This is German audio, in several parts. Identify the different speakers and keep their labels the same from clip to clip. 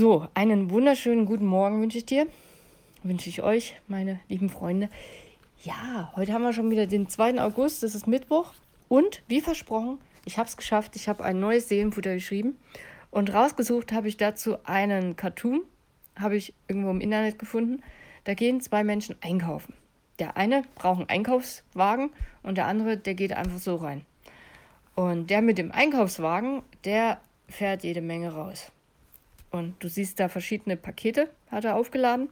Speaker 1: So, einen wunderschönen guten Morgen wünsche ich dir. Wünsche ich euch, meine lieben Freunde. Ja, heute haben wir schon wieder den 2. August, das ist Mittwoch. Und wie versprochen, ich habe es geschafft, ich habe ein neues Seelenfutter geschrieben. Und rausgesucht habe ich dazu einen Cartoon, habe ich irgendwo im Internet gefunden. Da gehen zwei Menschen einkaufen. Der eine braucht einen Einkaufswagen und der andere, der geht einfach so rein. Und der mit dem Einkaufswagen, der fährt jede Menge raus. Und du siehst da verschiedene Pakete, hat er aufgeladen.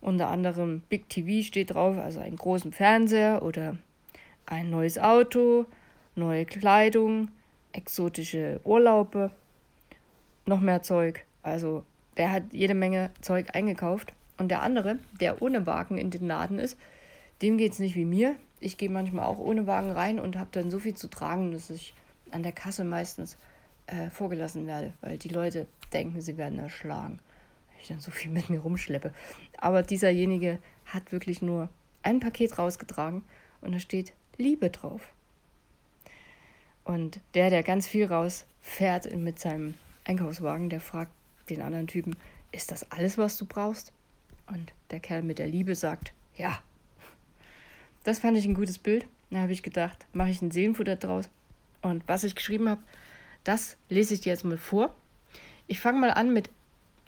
Speaker 1: Unter anderem Big TV steht drauf, also einen großen Fernseher oder ein neues Auto, neue Kleidung, exotische Urlaube, noch mehr Zeug. Also der hat jede Menge Zeug eingekauft. Und der andere, der ohne Wagen in den Laden ist, dem geht es nicht wie mir. Ich gehe manchmal auch ohne Wagen rein und habe dann so viel zu tragen, dass ich an der Kasse meistens äh, vorgelassen werde, weil die Leute denken, sie werden erschlagen, wenn ich dann so viel mit mir rumschleppe. Aber dieserjenige hat wirklich nur ein Paket rausgetragen und da steht Liebe drauf. Und der, der ganz viel rausfährt mit seinem Einkaufswagen, der fragt den anderen Typen, ist das alles, was du brauchst? Und der Kerl mit der Liebe sagt, ja. Das fand ich ein gutes Bild. Da habe ich gedacht, mache ich ein Seelenfutter draus. Und was ich geschrieben habe, das lese ich dir jetzt mal vor. Ich fange mal an mit,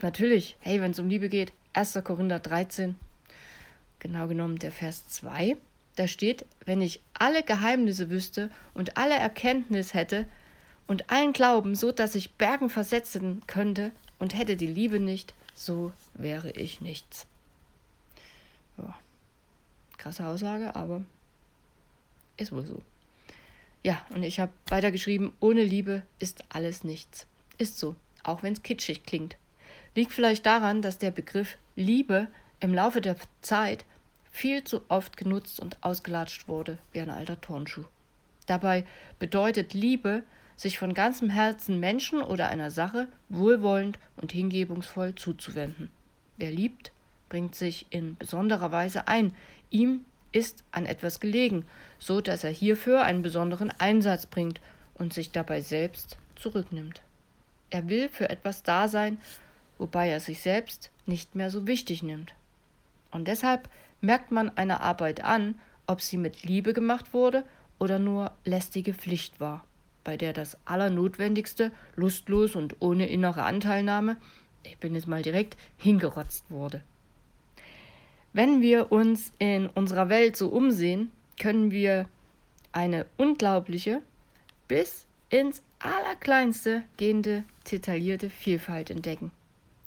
Speaker 1: natürlich, hey, wenn es um Liebe geht, 1. Korinther 13, genau genommen der Vers 2. Da steht, wenn ich alle Geheimnisse wüsste und alle Erkenntnis hätte und allen Glauben, so dass ich Bergen versetzen könnte und hätte die Liebe nicht, so wäre ich nichts. Ja. Krasse Aussage, aber ist wohl so. Ja, und ich habe weitergeschrieben, ohne Liebe ist alles nichts. Ist so, auch wenn es kitschig klingt. Liegt vielleicht daran, dass der Begriff Liebe im Laufe der Zeit viel zu oft genutzt und ausgelatscht wurde wie ein alter Turnschuh. Dabei bedeutet Liebe, sich von ganzem Herzen Menschen oder einer Sache wohlwollend und hingebungsvoll zuzuwenden. Wer liebt, bringt sich in besonderer Weise ein. Ihm ist an etwas gelegen, so dass er hierfür einen besonderen Einsatz bringt und sich dabei selbst zurücknimmt. Er will für etwas da sein, wobei er sich selbst nicht mehr so wichtig nimmt. Und deshalb merkt man einer Arbeit an, ob sie mit Liebe gemacht wurde oder nur lästige Pflicht war, bei der das Allernotwendigste lustlos und ohne innere Anteilnahme, ich bin jetzt mal direkt, hingerotzt wurde. Wenn wir uns in unserer Welt so umsehen, können wir eine unglaubliche, bis ins Allerkleinste gehende, detaillierte Vielfalt entdecken.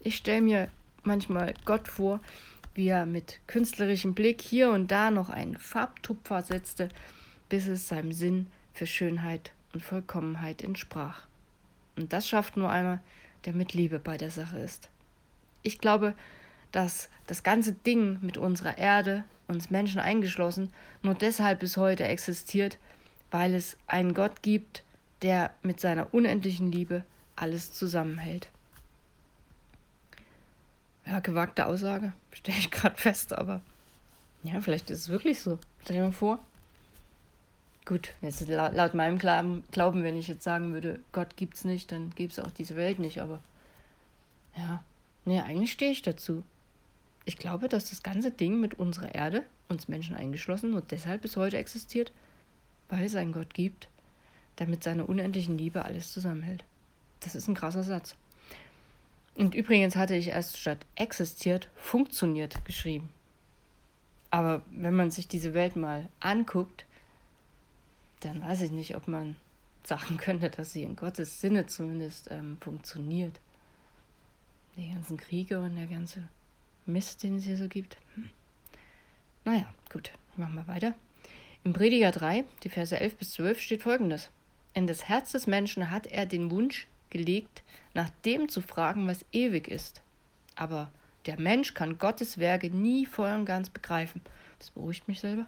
Speaker 1: Ich stelle mir manchmal Gott vor, wie er mit künstlerischem Blick hier und da noch einen Farbtupfer setzte, bis es seinem Sinn für Schönheit und Vollkommenheit entsprach. Und das schafft nur einer, der mit Liebe bei der Sache ist. Ich glaube, dass das ganze Ding mit unserer Erde, uns Menschen eingeschlossen, nur deshalb bis heute existiert, weil es einen Gott gibt, der mit seiner unendlichen Liebe alles zusammenhält. Ja, gewagte Aussage, stelle ich gerade fest, aber ja, vielleicht ist es wirklich so. Stell dir mal vor. Gut, jetzt laut, laut meinem Glauben, wenn ich jetzt sagen würde, Gott gibt's nicht, dann gäbe es auch diese Welt nicht, aber ja, nee, eigentlich stehe ich dazu. Ich glaube, dass das ganze Ding mit unserer Erde, uns Menschen eingeschlossen, und deshalb bis heute existiert, weil es einen Gott gibt, der mit seiner unendlichen Liebe alles zusammenhält. Das ist ein krasser Satz. Und übrigens hatte ich erst statt existiert funktioniert geschrieben. Aber wenn man sich diese Welt mal anguckt, dann weiß ich nicht, ob man sagen könnte, dass sie in Gottes Sinne zumindest ähm, funktioniert. Die ganzen Kriege und der ganze Mist, den es hier so gibt. Hm. Naja, gut, machen wir weiter. Im Prediger 3, die Verse 11 bis 12 steht folgendes. In das Herz des Menschen hat er den Wunsch gelegt, nach dem zu fragen, was ewig ist. Aber der Mensch kann Gottes Werke nie voll und ganz begreifen. Das beruhigt mich selber.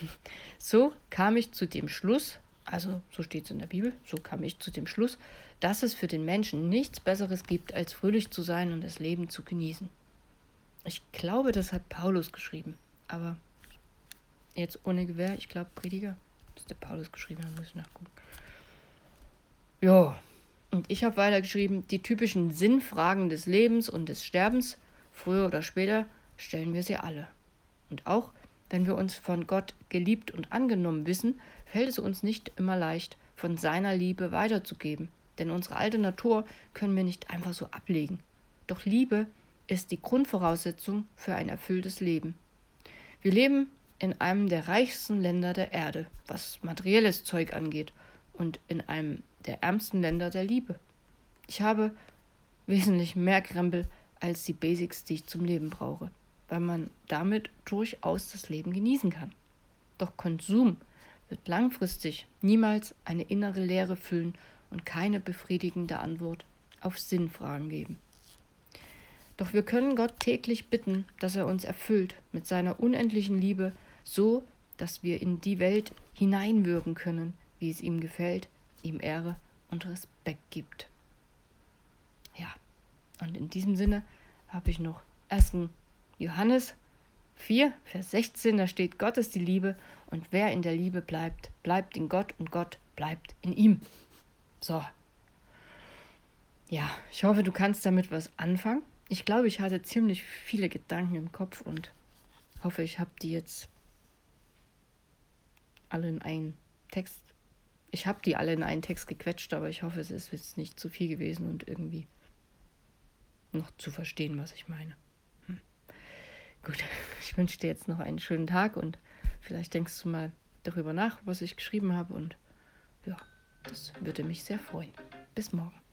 Speaker 1: So kam ich zu dem Schluss, also so steht es in der Bibel, so kam ich zu dem Schluss, dass es für den Menschen nichts Besseres gibt, als fröhlich zu sein und das Leben zu genießen. Ich glaube, das hat Paulus geschrieben. Aber jetzt ohne Gewehr, ich glaube, Prediger, das ist der Paulus geschrieben, da muss ich nachgucken. Ja, Und ich habe weitergeschrieben, die typischen Sinnfragen des Lebens und des Sterbens, früher oder später, stellen wir sie alle. Und auch wenn wir uns von Gott geliebt und angenommen wissen, fällt es uns nicht immer leicht, von seiner Liebe weiterzugeben. Denn unsere alte Natur können wir nicht einfach so ablegen. Doch Liebe ist die Grundvoraussetzung für ein erfülltes Leben. Wir leben in einem der reichsten Länder der Erde, was materielles Zeug angeht, und in einem der ärmsten Länder der Liebe. Ich habe wesentlich mehr Krempel als die Basics, die ich zum Leben brauche, weil man damit durchaus das Leben genießen kann. Doch Konsum wird langfristig niemals eine innere Leere füllen und keine befriedigende Antwort auf Sinnfragen geben. Doch wir können Gott täglich bitten, dass er uns erfüllt mit seiner unendlichen Liebe, so dass wir in die Welt hineinwirken können, wie es ihm gefällt, ihm Ehre und Respekt gibt. Ja, und in diesem Sinne habe ich noch 1. Johannes 4, Vers 16, da steht, Gott ist die Liebe und wer in der Liebe bleibt, bleibt in Gott und Gott bleibt in ihm. So. Ja, ich hoffe, du kannst damit was anfangen. Ich glaube, ich hatte ziemlich viele Gedanken im Kopf und hoffe, ich habe die jetzt alle in einen Text. Ich habe die alle in einen Text gequetscht, aber ich hoffe, es ist jetzt nicht zu viel gewesen und irgendwie noch zu verstehen, was ich meine. Hm. Gut, ich wünsche dir jetzt noch einen schönen Tag und vielleicht denkst du mal darüber nach, was ich geschrieben habe und ja, das würde mich sehr freuen. Bis morgen.